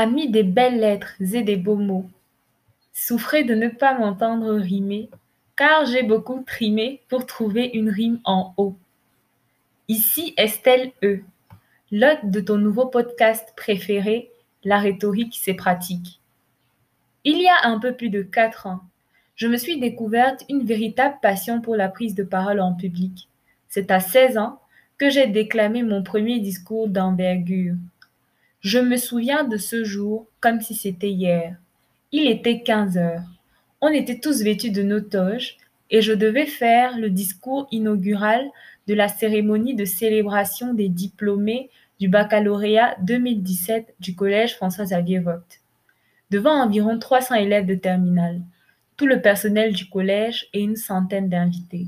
Amis des belles lettres et des beaux mots, souffrez de ne pas m'entendre rimer, car j'ai beaucoup trimé pour trouver une rime en haut. Ici Estelle E, l'hôte de ton nouveau podcast préféré, La rhétorique, c'est pratique. Il y a un peu plus de quatre ans, je me suis découverte une véritable passion pour la prise de parole en public. C'est à 16 ans que j'ai déclamé mon premier discours d'envergure. Je me souviens de ce jour comme si c'était hier. Il était 15 heures. On était tous vêtus de nos toges et je devais faire le discours inaugural de la cérémonie de célébration des diplômés du baccalauréat 2017 du collège François-Xavier Vogt, devant environ 300 élèves de terminale, tout le personnel du collège et une centaine d'invités.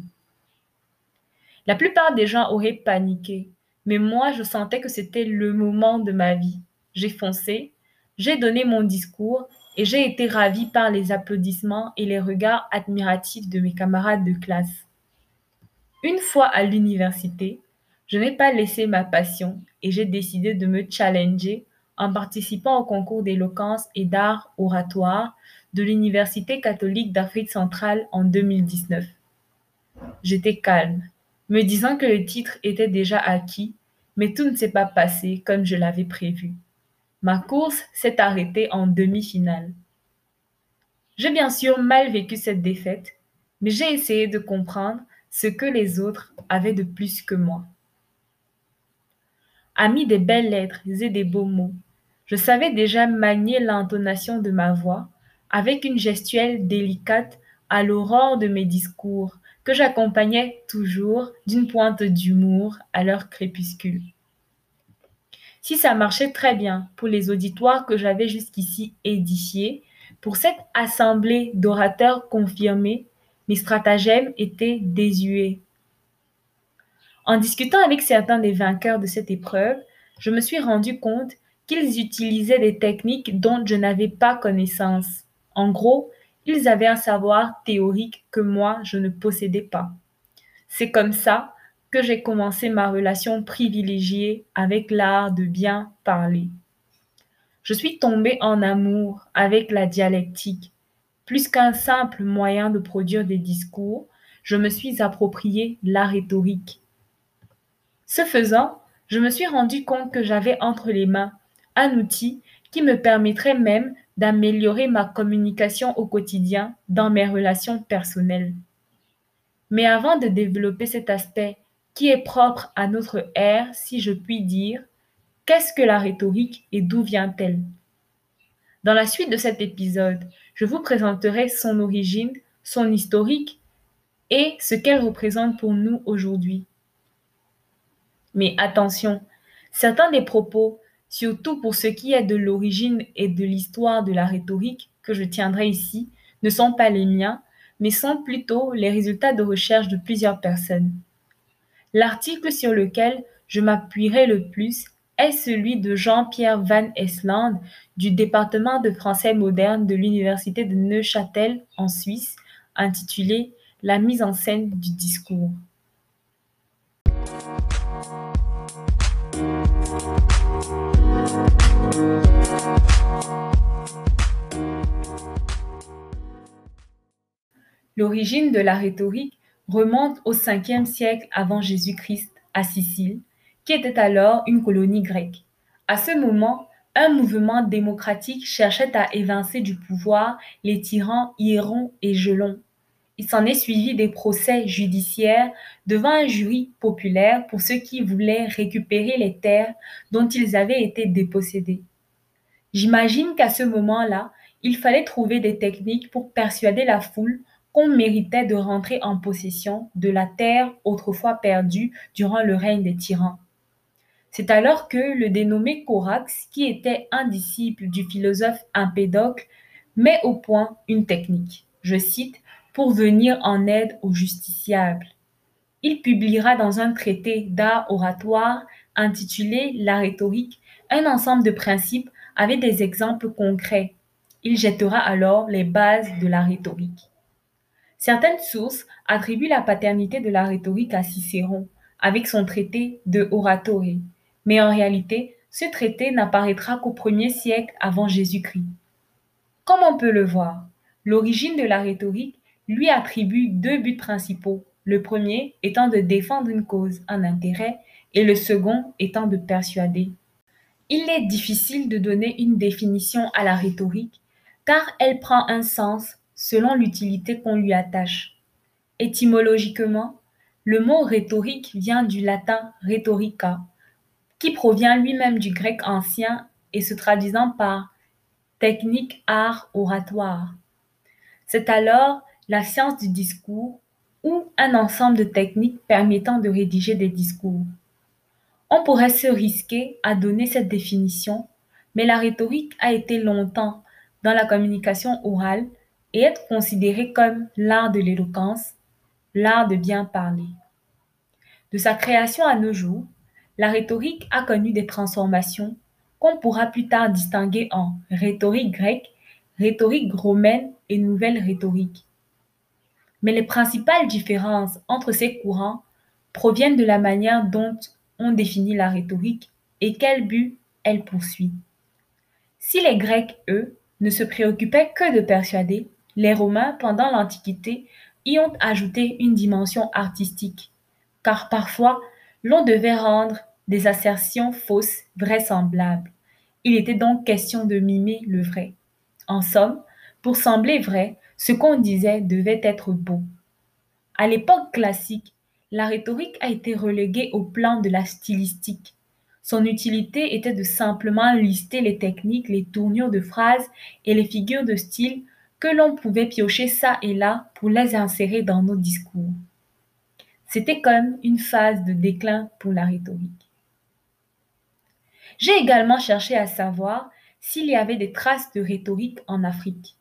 La plupart des gens auraient paniqué, mais moi je sentais que c'était le moment de ma vie. J'ai foncé, j'ai donné mon discours et j'ai été ravie par les applaudissements et les regards admiratifs de mes camarades de classe. Une fois à l'université, je n'ai pas laissé ma passion et j'ai décidé de me challenger en participant au concours d'éloquence et d'art oratoire de l'Université catholique d'Afrique centrale en 2019. J'étais calme, me disant que le titre était déjà acquis, mais tout ne s'est pas passé comme je l'avais prévu. Ma course s'est arrêtée en demi-finale. J'ai bien sûr mal vécu cette défaite, mais j'ai essayé de comprendre ce que les autres avaient de plus que moi. Ami des belles lettres et des beaux mots, je savais déjà manier l'intonation de ma voix avec une gestuelle délicate à l'aurore de mes discours que j'accompagnais toujours d'une pointe d'humour à leur crépuscule. Si ça marchait très bien pour les auditoires que j'avais jusqu'ici édifiés, pour cette assemblée d'orateurs confirmés, mes stratagèmes étaient désuets. En discutant avec certains des vainqueurs de cette épreuve, je me suis rendu compte qu'ils utilisaient des techniques dont je n'avais pas connaissance. En gros, ils avaient un savoir théorique que moi, je ne possédais pas. C'est comme ça que j'ai commencé ma relation privilégiée avec l'art de bien parler. Je suis tombée en amour avec la dialectique. Plus qu'un simple moyen de produire des discours, je me suis approprié la rhétorique. Ce faisant, je me suis rendu compte que j'avais entre les mains un outil qui me permettrait même d'améliorer ma communication au quotidien dans mes relations personnelles. Mais avant de développer cet aspect qui est propre à notre ère, si je puis dire, qu'est-ce que la rhétorique et d'où vient-elle? Dans la suite de cet épisode, je vous présenterai son origine, son historique et ce qu'elle représente pour nous aujourd'hui. Mais attention, certains des propos, surtout pour ce qui est de l'origine et de l'histoire de la rhétorique que je tiendrai ici, ne sont pas les miens, mais sont plutôt les résultats de recherche de plusieurs personnes. L'article sur lequel je m'appuierai le plus est celui de Jean-Pierre Van Esland du département de français moderne de l'Université de Neuchâtel en Suisse, intitulé La mise en scène du discours. L'origine de la rhétorique remonte au 5e siècle avant Jésus-Christ à Sicile, qui était alors une colonie grecque. À ce moment, un mouvement démocratique cherchait à évincer du pouvoir les tyrans Hieron et Gelon. Il s'en est suivi des procès judiciaires devant un jury populaire pour ceux qui voulaient récupérer les terres dont ils avaient été dépossédés. J'imagine qu'à ce moment-là, il fallait trouver des techniques pour persuader la foule qu'on méritait de rentrer en possession de la terre autrefois perdue durant le règne des tyrans. C'est alors que le dénommé Corax, qui était un disciple du philosophe Empédocle, met au point une technique, je cite, pour venir en aide aux justiciables. Il publiera dans un traité d'art oratoire intitulé La rhétorique un ensemble de principes avec des exemples concrets. Il jettera alors les bases de la rhétorique. Certaines sources attribuent la paternité de la rhétorique à Cicéron, avec son traité de Oratory, mais en réalité, ce traité n'apparaîtra qu'au premier siècle avant Jésus-Christ. Comme on peut le voir, l'origine de la rhétorique lui attribue deux buts principaux, le premier étant de défendre une cause, un intérêt, et le second étant de persuader. Il est difficile de donner une définition à la rhétorique car elle prend un sens selon l'utilité qu'on lui attache. Étymologiquement, le mot rhétorique vient du latin rhetorica, qui provient lui-même du grec ancien et se traduisant par technique, art, oratoire. C'est alors la science du discours ou un ensemble de techniques permettant de rédiger des discours. On pourrait se risquer à donner cette définition, mais la rhétorique a été longtemps dans la communication orale et être considérée comme l'art de l'éloquence, l'art de bien parler. De sa création à nos jours, la rhétorique a connu des transformations qu'on pourra plus tard distinguer en rhétorique grecque, rhétorique romaine et nouvelle rhétorique. Mais les principales différences entre ces courants proviennent de la manière dont on définit la rhétorique et quel but elle poursuit. Si les Grecs, eux, ne se préoccupaient que de persuader, les Romains, pendant l'Antiquité, y ont ajouté une dimension artistique, car parfois l'on devait rendre des assertions fausses vraisemblables. Il était donc question de mimer le vrai. En somme, pour sembler vrai, ce qu'on disait devait être beau. À l'époque classique, la rhétorique a été reléguée au plan de la stylistique. Son utilité était de simplement lister les techniques, les tournures de phrases et les figures de style que l'on pouvait piocher ça et là pour les insérer dans nos discours. C'était comme une phase de déclin pour la rhétorique. J'ai également cherché à savoir s'il y avait des traces de rhétorique en Afrique.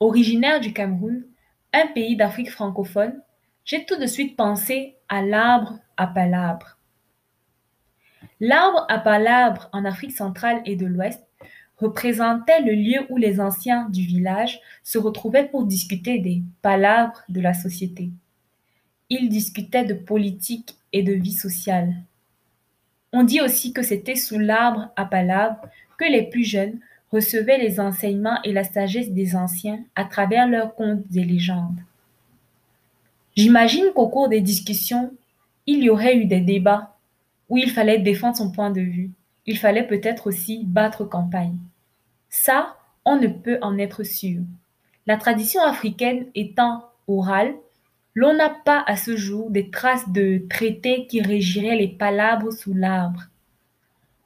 Originaire du Cameroun, un pays d'Afrique francophone, j'ai tout de suite pensé à l'arbre à palabres. L'arbre à palabres en Afrique centrale et de l'Ouest représentait le lieu où les anciens du village se retrouvaient pour discuter des palabres de la société. Ils discutaient de politique et de vie sociale. On dit aussi que c'était sous l'arbre à palabres que les plus jeunes recevaient les enseignements et la sagesse des anciens à travers leurs contes et légendes. J'imagine qu'au cours des discussions, il y aurait eu des débats où il fallait défendre son point de vue. Il fallait peut-être aussi battre campagne. Ça, on ne peut en être sûr. La tradition africaine étant orale, l'on n'a pas à ce jour des traces de traités qui régiraient les palabres sous l'arbre.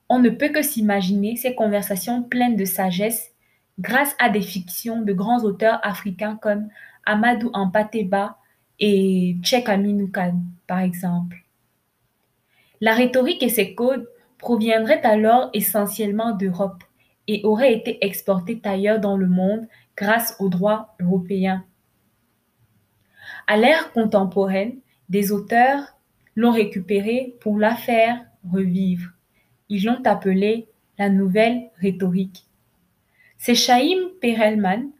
On ne peut que s'imaginer ces conversations pleines de sagesse grâce à des fictions de grands auteurs africains comme Amadou Ampateba et Tchèque Aminoukan, par exemple. La rhétorique et ses codes proviendraient alors essentiellement d'Europe et auraient été exportés ailleurs dans le monde grâce aux droits européens. À l'ère contemporaine, des auteurs l'ont récupéré pour la faire revivre. Ils l'ont appelée la nouvelle rhétorique. C'est Chaim Perelman,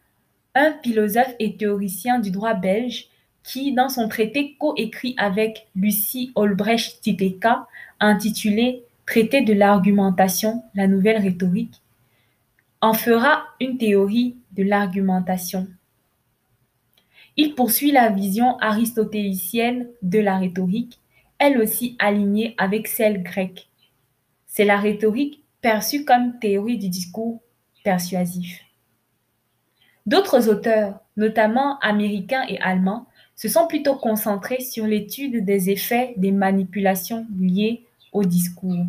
un philosophe et théoricien du droit belge, qui, dans son traité coécrit avec Lucie Olbrecht-Titeka, intitulé Traité de l'argumentation, la nouvelle rhétorique, en fera une théorie de l'argumentation. Il poursuit la vision aristotélicienne de la rhétorique, elle aussi alignée avec celle grecque. C'est la rhétorique perçue comme théorie du discours persuasif. D'autres auteurs, notamment américains et allemands, se sont plutôt concentrés sur l'étude des effets des manipulations liées au discours.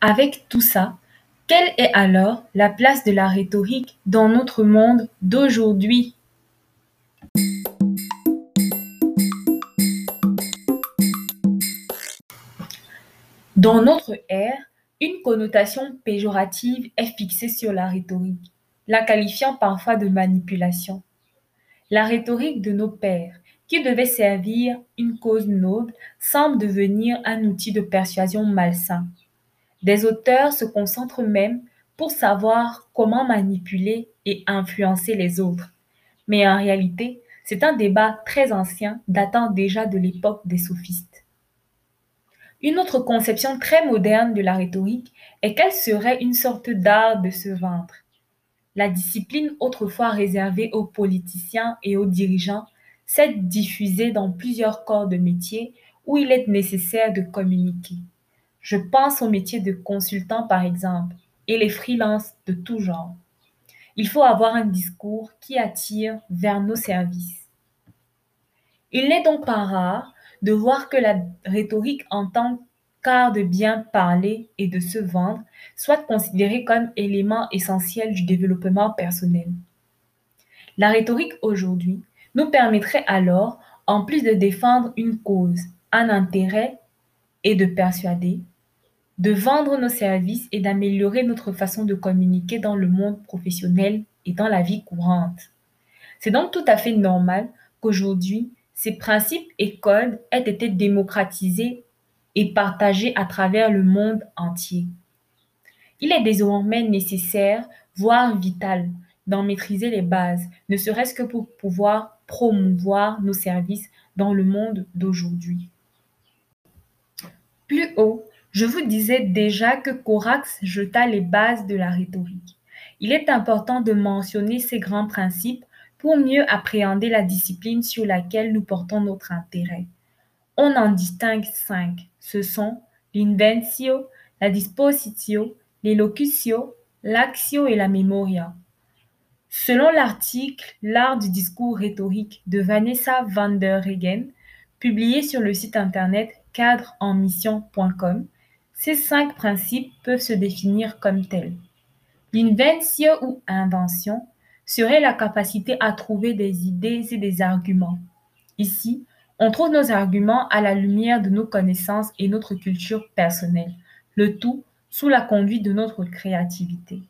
Avec tout ça, quelle est alors la place de la rhétorique dans notre monde d'aujourd'hui? Dans notre ère, une connotation péjorative est fixée sur la rhétorique la qualifiant parfois de manipulation. La rhétorique de nos pères, qui devait servir une cause noble, semble devenir un outil de persuasion malsain. Des auteurs se concentrent même pour savoir comment manipuler et influencer les autres. Mais en réalité, c'est un débat très ancien datant déjà de l'époque des sophistes. Une autre conception très moderne de la rhétorique est qu'elle serait une sorte d'art de se vendre. La discipline autrefois réservée aux politiciens et aux dirigeants s'est diffusée dans plusieurs corps de métier où il est nécessaire de communiquer. Je pense au métier de consultant par exemple et les freelances de tout genre. Il faut avoir un discours qui attire vers nos services. Il n'est donc pas rare de voir que la rhétorique en tant qu'art de bien parler et de se vendre soit considérée comme élément essentiel du développement personnel. La rhétorique aujourd'hui nous permettrait alors, en plus de défendre une cause, un intérêt et de persuader, de vendre nos services et d'améliorer notre façon de communiquer dans le monde professionnel et dans la vie courante. C'est donc tout à fait normal qu'aujourd'hui, ces principes et codes aient été démocratisés et partagés à travers le monde entier. Il est désormais nécessaire, voire vital, d'en maîtriser les bases, ne serait-ce que pour pouvoir promouvoir nos services dans le monde d'aujourd'hui. Plus haut, je vous disais déjà que Corax jeta les bases de la rhétorique. Il est important de mentionner ces grands principes pour mieux appréhender la discipline sur laquelle nous portons notre intérêt. On en distingue cinq. Ce sont l'inventio, la dispositio, l'élocutio, l'actio et la memoria. Selon l'article L'art du discours rhétorique de Vanessa van der Regen, publié sur le site internet cadreenmission.com, ces cinq principes peuvent se définir comme tels. L'inventio ou invention serait la capacité à trouver des idées et des arguments. Ici, on trouve nos arguments à la lumière de nos connaissances et notre culture personnelle, le tout sous la conduite de notre créativité.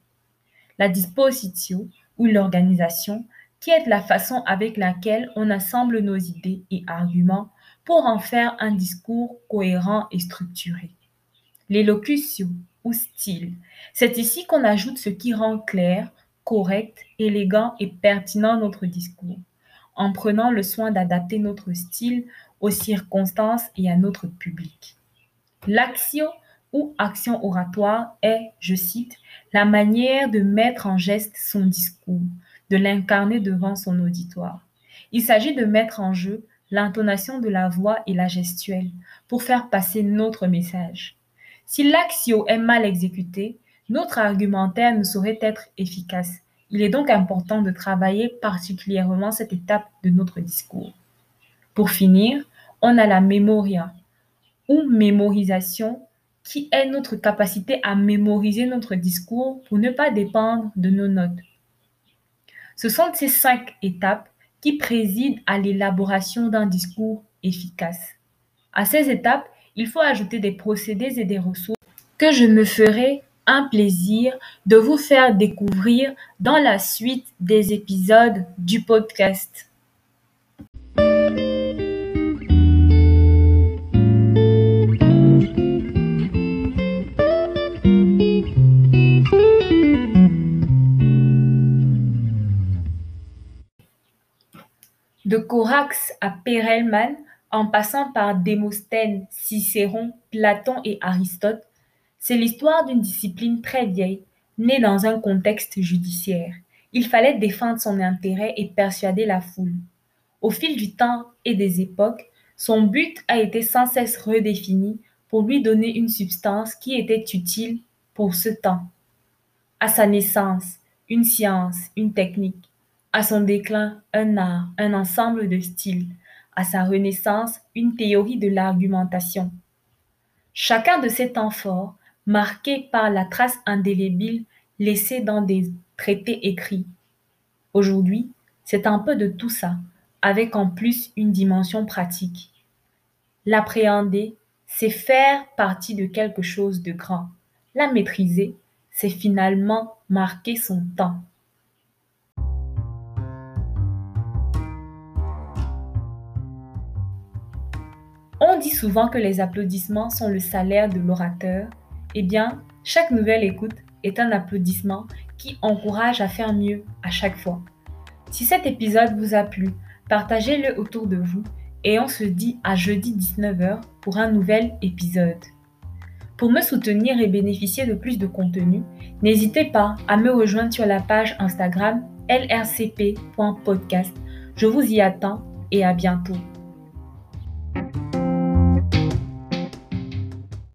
La dispositio ou l'organisation, qui est la façon avec laquelle on assemble nos idées et arguments pour en faire un discours cohérent et structuré. L'élocution ou style, c'est ici qu'on ajoute ce qui rend clair, correct, élégant et pertinent notre discours, en prenant le soin d'adapter notre style aux circonstances et à notre public. L'action ou action oratoire est, je cite, la manière de mettre en geste son discours, de l'incarner devant son auditoire. Il s'agit de mettre en jeu l'intonation de la voix et la gestuelle pour faire passer notre message. Si l'axio est mal exécuté, notre argumentaire ne saurait être efficace. Il est donc important de travailler particulièrement cette étape de notre discours. Pour finir, on a la memoria ou mémorisation qui est notre capacité à mémoriser notre discours pour ne pas dépendre de nos notes. Ce sont ces cinq étapes qui président à l'élaboration d'un discours efficace. À ces étapes, il faut ajouter des procédés et des ressources que je me ferai un plaisir de vous faire découvrir dans la suite des épisodes du podcast. De Corax à Perelman, en passant par Démosthène, Cicéron, Platon et Aristote, c'est l'histoire d'une discipline très vieille, née dans un contexte judiciaire. Il fallait défendre son intérêt et persuader la foule. Au fil du temps et des époques, son but a été sans cesse redéfini pour lui donner une substance qui était utile pour ce temps. À sa naissance, une science, une technique à son déclin un art, un ensemble de styles, à sa renaissance une théorie de l'argumentation. Chacun de ces temps forts, marqué par la trace indélébile laissée dans des traités écrits. Aujourd'hui, c'est un peu de tout ça, avec en plus une dimension pratique. L'appréhender, c'est faire partie de quelque chose de grand. La maîtriser, c'est finalement marquer son temps. On dit souvent que les applaudissements sont le salaire de l'orateur. Eh bien, chaque nouvelle écoute est un applaudissement qui encourage à faire mieux à chaque fois. Si cet épisode vous a plu, partagez-le autour de vous et on se dit à jeudi 19h pour un nouvel épisode. Pour me soutenir et bénéficier de plus de contenu, n'hésitez pas à me rejoindre sur la page Instagram lrcp.podcast. Je vous y attends et à bientôt.